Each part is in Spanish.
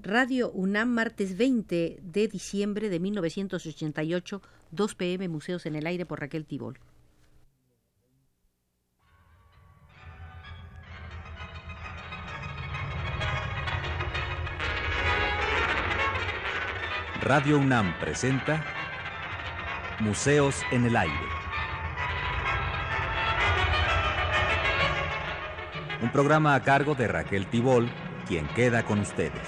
Radio UNAM, martes 20 de diciembre de 1988, 2 pm, Museos en el Aire por Raquel Tibol. Radio UNAM presenta Museos en el Aire. Un programa a cargo de Raquel Tibol, quien queda con ustedes.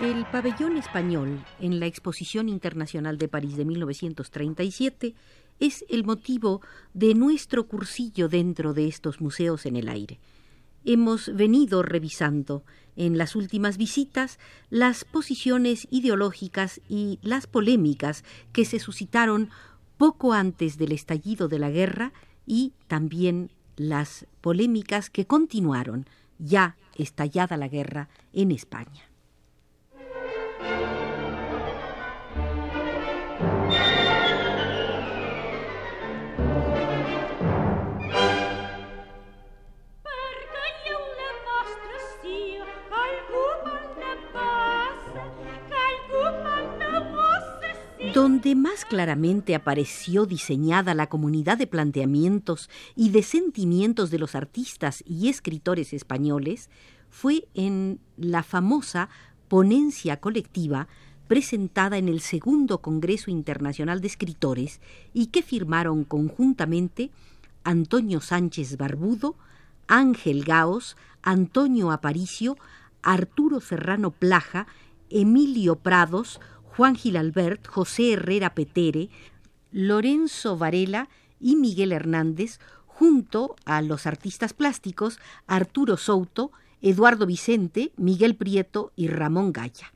El pabellón español en la Exposición Internacional de París de 1937 es el motivo de nuestro cursillo dentro de estos museos en el aire hemos venido revisando en las últimas visitas las posiciones ideológicas y las polémicas que se suscitaron poco antes del estallido de la guerra y también las polémicas que continuaron ya estallada la guerra en España. Donde más claramente apareció diseñada la comunidad de planteamientos y de sentimientos de los artistas y escritores españoles fue en la famosa ponencia colectiva presentada en el segundo Congreso Internacional de Escritores y que firmaron conjuntamente Antonio Sánchez Barbudo, Ángel Gaos, Antonio Aparicio, Arturo Serrano Plaja, Emilio Prados, Juan Gil Albert, José Herrera Petere, Lorenzo Varela y Miguel Hernández, junto a los artistas plásticos Arturo Souto, Eduardo Vicente, Miguel Prieto y Ramón Gaya.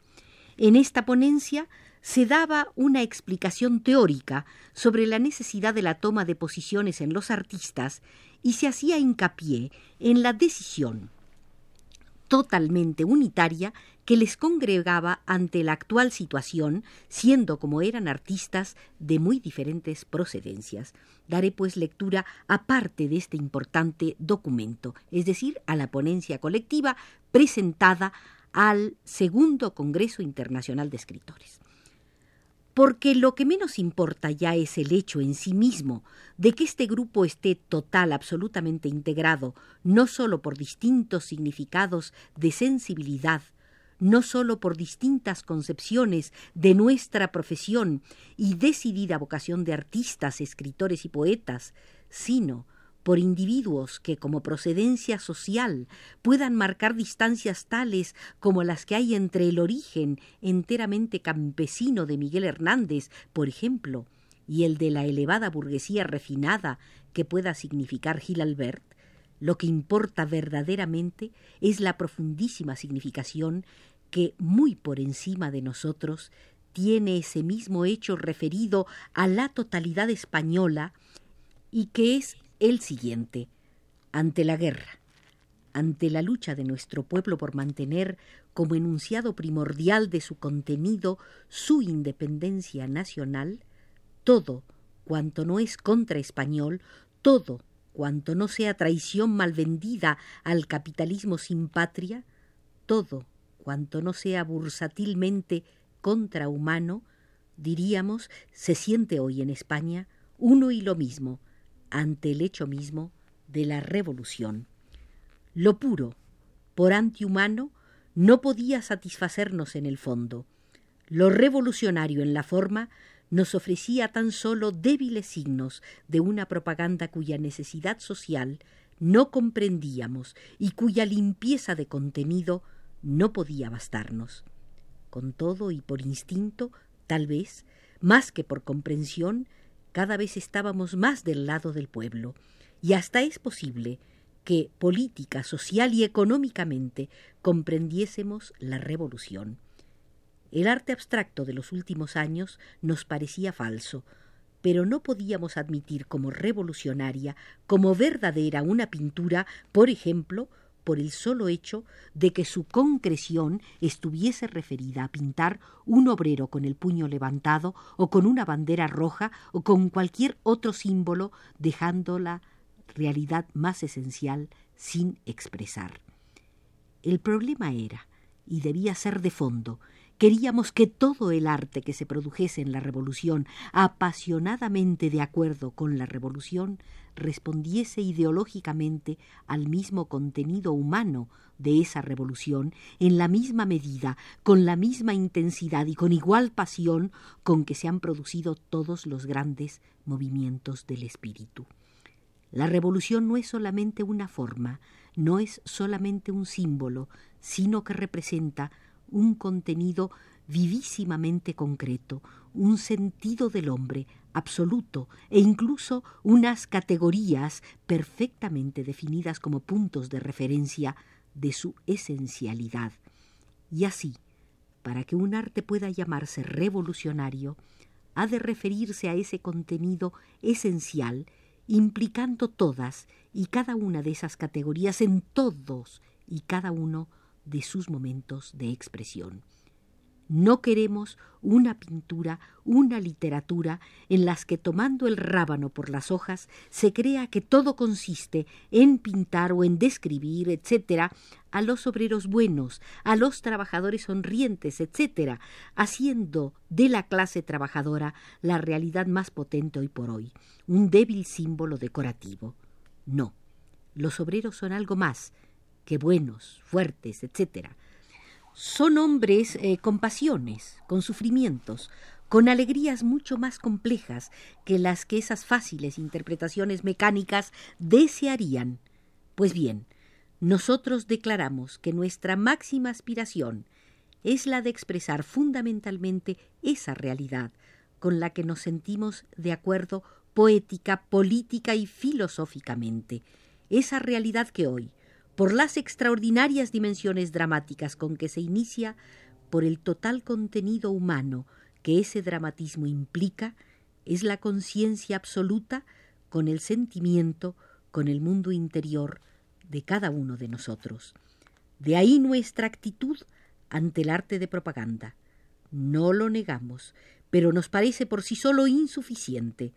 En esta ponencia se daba una explicación teórica sobre la necesidad de la toma de posiciones en los artistas y se hacía hincapié en la decisión totalmente unitaria que les congregaba ante la actual situación, siendo como eran artistas de muy diferentes procedencias. Daré pues lectura aparte de este importante documento, es decir, a la ponencia colectiva presentada al segundo Congreso Internacional de Escritores porque lo que menos importa ya es el hecho en sí mismo de que este grupo esté total, absolutamente integrado, no sólo por distintos significados de sensibilidad, no sólo por distintas concepciones de nuestra profesión y decidida vocación de artistas, escritores y poetas, sino por individuos que como procedencia social puedan marcar distancias tales como las que hay entre el origen enteramente campesino de Miguel Hernández, por ejemplo, y el de la elevada burguesía refinada que pueda significar Gil Albert, lo que importa verdaderamente es la profundísima significación que, muy por encima de nosotros, tiene ese mismo hecho referido a la totalidad española y que es el siguiente, ante la guerra, ante la lucha de nuestro pueblo por mantener como enunciado primordial de su contenido su independencia nacional, todo cuanto no es contra español, todo cuanto no sea traición mal vendida al capitalismo sin patria, todo cuanto no sea bursátilmente contrahumano, diríamos, se siente hoy en España uno y lo mismo, ante el hecho mismo de la revolución. Lo puro, por antihumano, no podía satisfacernos en el fondo. Lo revolucionario en la forma nos ofrecía tan solo débiles signos de una propaganda cuya necesidad social no comprendíamos y cuya limpieza de contenido no podía bastarnos. Con todo y por instinto, tal vez, más que por comprensión, cada vez estábamos más del lado del pueblo, y hasta es posible que política, social y económicamente comprendiésemos la revolución. El arte abstracto de los últimos años nos parecía falso, pero no podíamos admitir como revolucionaria, como verdadera una pintura, por ejemplo, por el solo hecho de que su concreción estuviese referida a pintar un obrero con el puño levantado o con una bandera roja o con cualquier otro símbolo, dejando la realidad más esencial sin expresar. El problema era, y debía ser de fondo, Queríamos que todo el arte que se produjese en la revolución, apasionadamente de acuerdo con la revolución, respondiese ideológicamente al mismo contenido humano de esa revolución, en la misma medida, con la misma intensidad y con igual pasión con que se han producido todos los grandes movimientos del espíritu. La revolución no es solamente una forma, no es solamente un símbolo, sino que representa un contenido vivísimamente concreto, un sentido del hombre absoluto e incluso unas categorías perfectamente definidas como puntos de referencia de su esencialidad. Y así, para que un arte pueda llamarse revolucionario, ha de referirse a ese contenido esencial, implicando todas y cada una de esas categorías en todos y cada uno de sus momentos de expresión. No queremos una pintura, una literatura en las que tomando el rábano por las hojas se crea que todo consiste en pintar o en describir, etcétera, a los obreros buenos, a los trabajadores sonrientes, etcétera, haciendo de la clase trabajadora la realidad más potente hoy por hoy, un débil símbolo decorativo. No, los obreros son algo más, que buenos, fuertes, etc. Son hombres eh, con pasiones, con sufrimientos, con alegrías mucho más complejas que las que esas fáciles interpretaciones mecánicas desearían. Pues bien, nosotros declaramos que nuestra máxima aspiración es la de expresar fundamentalmente esa realidad con la que nos sentimos de acuerdo poética, política y filosóficamente, esa realidad que hoy, por las extraordinarias dimensiones dramáticas con que se inicia, por el total contenido humano que ese dramatismo implica, es la conciencia absoluta con el sentimiento, con el mundo interior de cada uno de nosotros. De ahí nuestra actitud ante el arte de propaganda. No lo negamos, pero nos parece por sí solo insuficiente.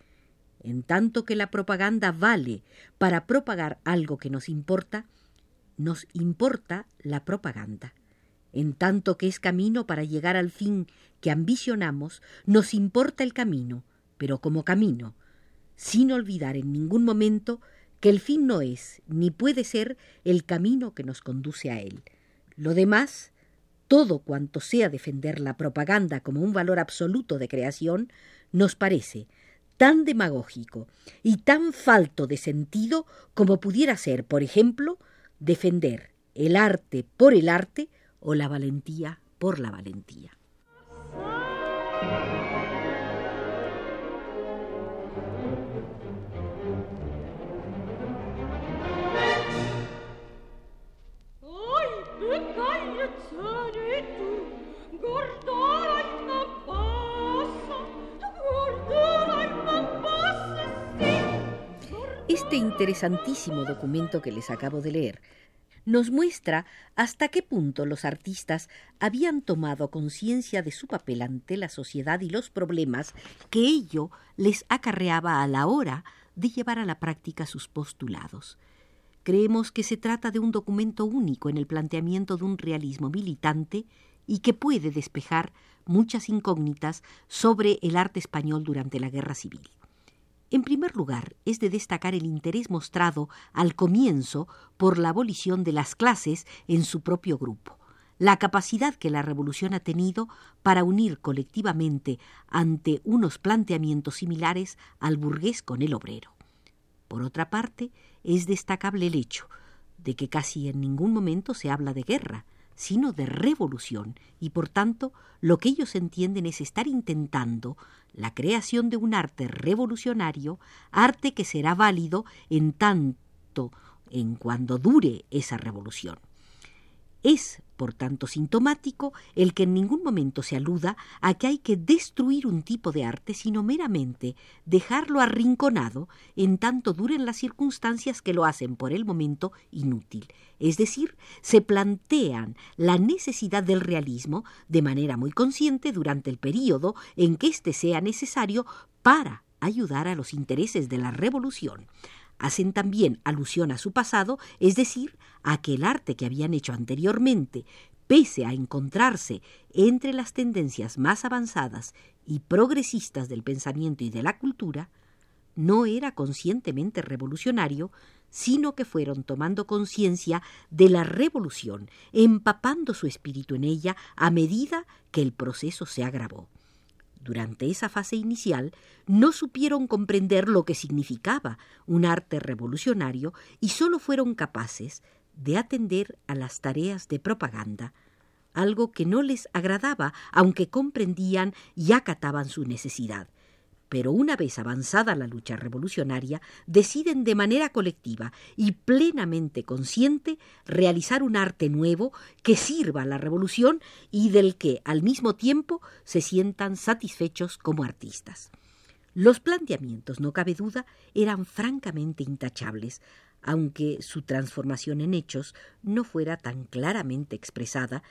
En tanto que la propaganda vale para propagar algo que nos importa, nos importa la propaganda. En tanto que es camino para llegar al fin que ambicionamos, nos importa el camino, pero como camino, sin olvidar en ningún momento que el fin no es ni puede ser el camino que nos conduce a él. Lo demás, todo cuanto sea defender la propaganda como un valor absoluto de creación, nos parece tan demagógico y tan falto de sentido como pudiera ser, por ejemplo, defender el arte por el arte o la valentía por la valentía. Interesantísimo documento que les acabo de leer nos muestra hasta qué punto los artistas habían tomado conciencia de su papel ante la sociedad y los problemas que ello les acarreaba a la hora de llevar a la práctica sus postulados. Creemos que se trata de un documento único en el planteamiento de un realismo militante y que puede despejar muchas incógnitas sobre el arte español durante la Guerra Civil. En primer lugar, es de destacar el interés mostrado al comienzo por la abolición de las clases en su propio grupo, la capacidad que la revolución ha tenido para unir colectivamente ante unos planteamientos similares al burgués con el obrero. Por otra parte, es destacable el hecho de que casi en ningún momento se habla de guerra, sino de revolución, y por tanto lo que ellos entienden es estar intentando la creación de un arte revolucionario, arte que será válido en tanto en cuando dure esa revolución. Es, por tanto, sintomático el que en ningún momento se aluda a que hay que destruir un tipo de arte, sino meramente dejarlo arrinconado en tanto duren las circunstancias que lo hacen por el momento inútil. Es decir, se plantean la necesidad del realismo de manera muy consciente durante el período en que éste sea necesario para ayudar a los intereses de la revolución hacen también alusión a su pasado, es decir, a que el arte que habían hecho anteriormente, pese a encontrarse entre las tendencias más avanzadas y progresistas del pensamiento y de la cultura, no era conscientemente revolucionario, sino que fueron tomando conciencia de la revolución, empapando su espíritu en ella a medida que el proceso se agravó durante esa fase inicial, no supieron comprender lo que significaba un arte revolucionario y sólo fueron capaces de atender a las tareas de propaganda, algo que no les agradaba, aunque comprendían y acataban su necesidad pero una vez avanzada la lucha revolucionaria, deciden de manera colectiva y plenamente consciente realizar un arte nuevo que sirva a la revolución y del que al mismo tiempo se sientan satisfechos como artistas. Los planteamientos, no cabe duda, eran francamente intachables, aunque su transformación en hechos no fuera tan claramente expresada,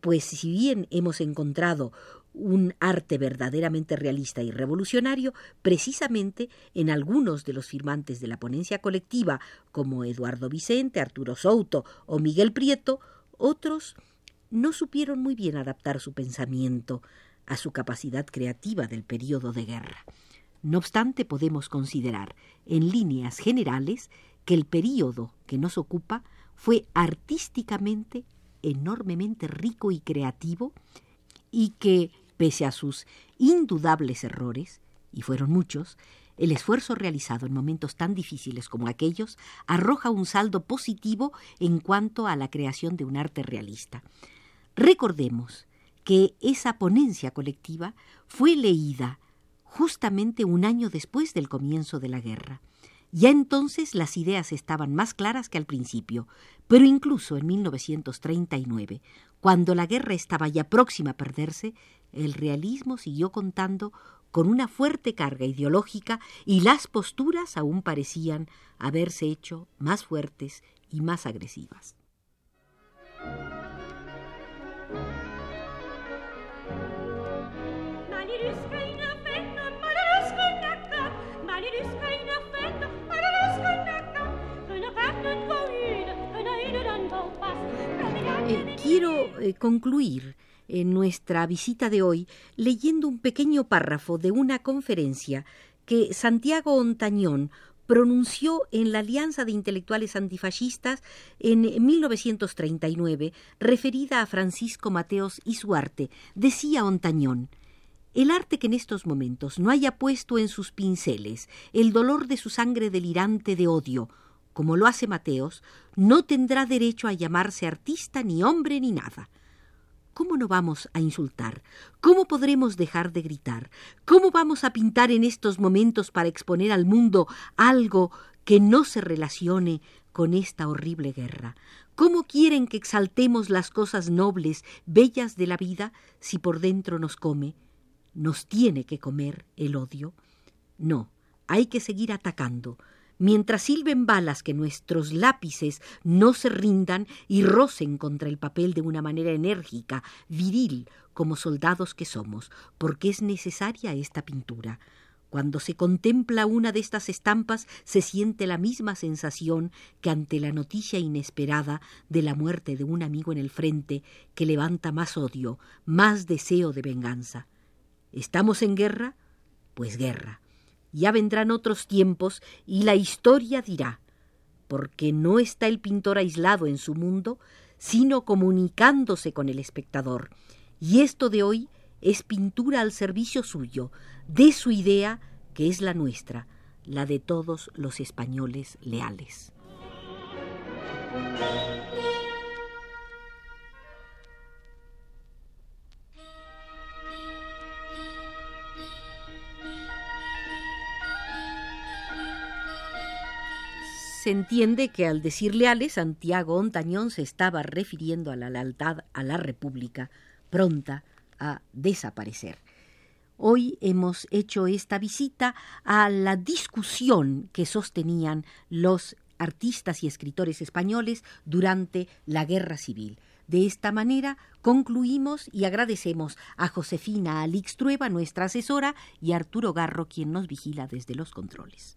pues si bien hemos encontrado un arte verdaderamente realista y revolucionario, precisamente en algunos de los firmantes de la ponencia colectiva, como Eduardo Vicente, Arturo Souto o Miguel Prieto, otros no supieron muy bien adaptar su pensamiento a su capacidad creativa del período de guerra. No obstante, podemos considerar, en líneas generales, que el período que nos ocupa fue artísticamente enormemente rico y creativo y que Pese a sus indudables errores, y fueron muchos, el esfuerzo realizado en momentos tan difíciles como aquellos arroja un saldo positivo en cuanto a la creación de un arte realista. Recordemos que esa ponencia colectiva fue leída justamente un año después del comienzo de la guerra. Ya entonces las ideas estaban más claras que al principio, pero incluso en 1939, cuando la guerra estaba ya próxima a perderse, el realismo siguió contando con una fuerte carga ideológica y las posturas aún parecían haberse hecho más fuertes y más agresivas. Eh, quiero eh, concluir en nuestra visita de hoy leyendo un pequeño párrafo de una conferencia que Santiago Ontañón pronunció en la Alianza de Intelectuales Antifascistas en 1939, referida a Francisco Mateos y su arte. Decía Ontañón, el arte que en estos momentos no haya puesto en sus pinceles el dolor de su sangre delirante de odio, como lo hace Mateos, no tendrá derecho a llamarse artista ni hombre ni nada. ¿Cómo no vamos a insultar? ¿Cómo podremos dejar de gritar? ¿Cómo vamos a pintar en estos momentos para exponer al mundo algo que no se relacione con esta horrible guerra? ¿Cómo quieren que exaltemos las cosas nobles, bellas de la vida, si por dentro nos come? ¿Nos tiene que comer el odio? No, hay que seguir atacando, mientras silben balas que nuestros lápices no se rindan y rocen contra el papel de una manera enérgica, viril, como soldados que somos, porque es necesaria esta pintura. Cuando se contempla una de estas estampas se siente la misma sensación que ante la noticia inesperada de la muerte de un amigo en el frente que levanta más odio, más deseo de venganza. ¿Estamos en guerra? Pues guerra ya vendrán otros tiempos y la historia dirá, porque no está el pintor aislado en su mundo, sino comunicándose con el espectador. Y esto de hoy es pintura al servicio suyo, de su idea, que es la nuestra, la de todos los españoles leales. Se entiende que al decir leales, Santiago Ontañón se estaba refiriendo a la lealtad a la República, pronta a desaparecer. Hoy hemos hecho esta visita a la discusión que sostenían los artistas y escritores españoles durante la Guerra Civil. De esta manera concluimos y agradecemos a Josefina Alix Trueba, nuestra asesora, y a Arturo Garro, quien nos vigila desde los controles.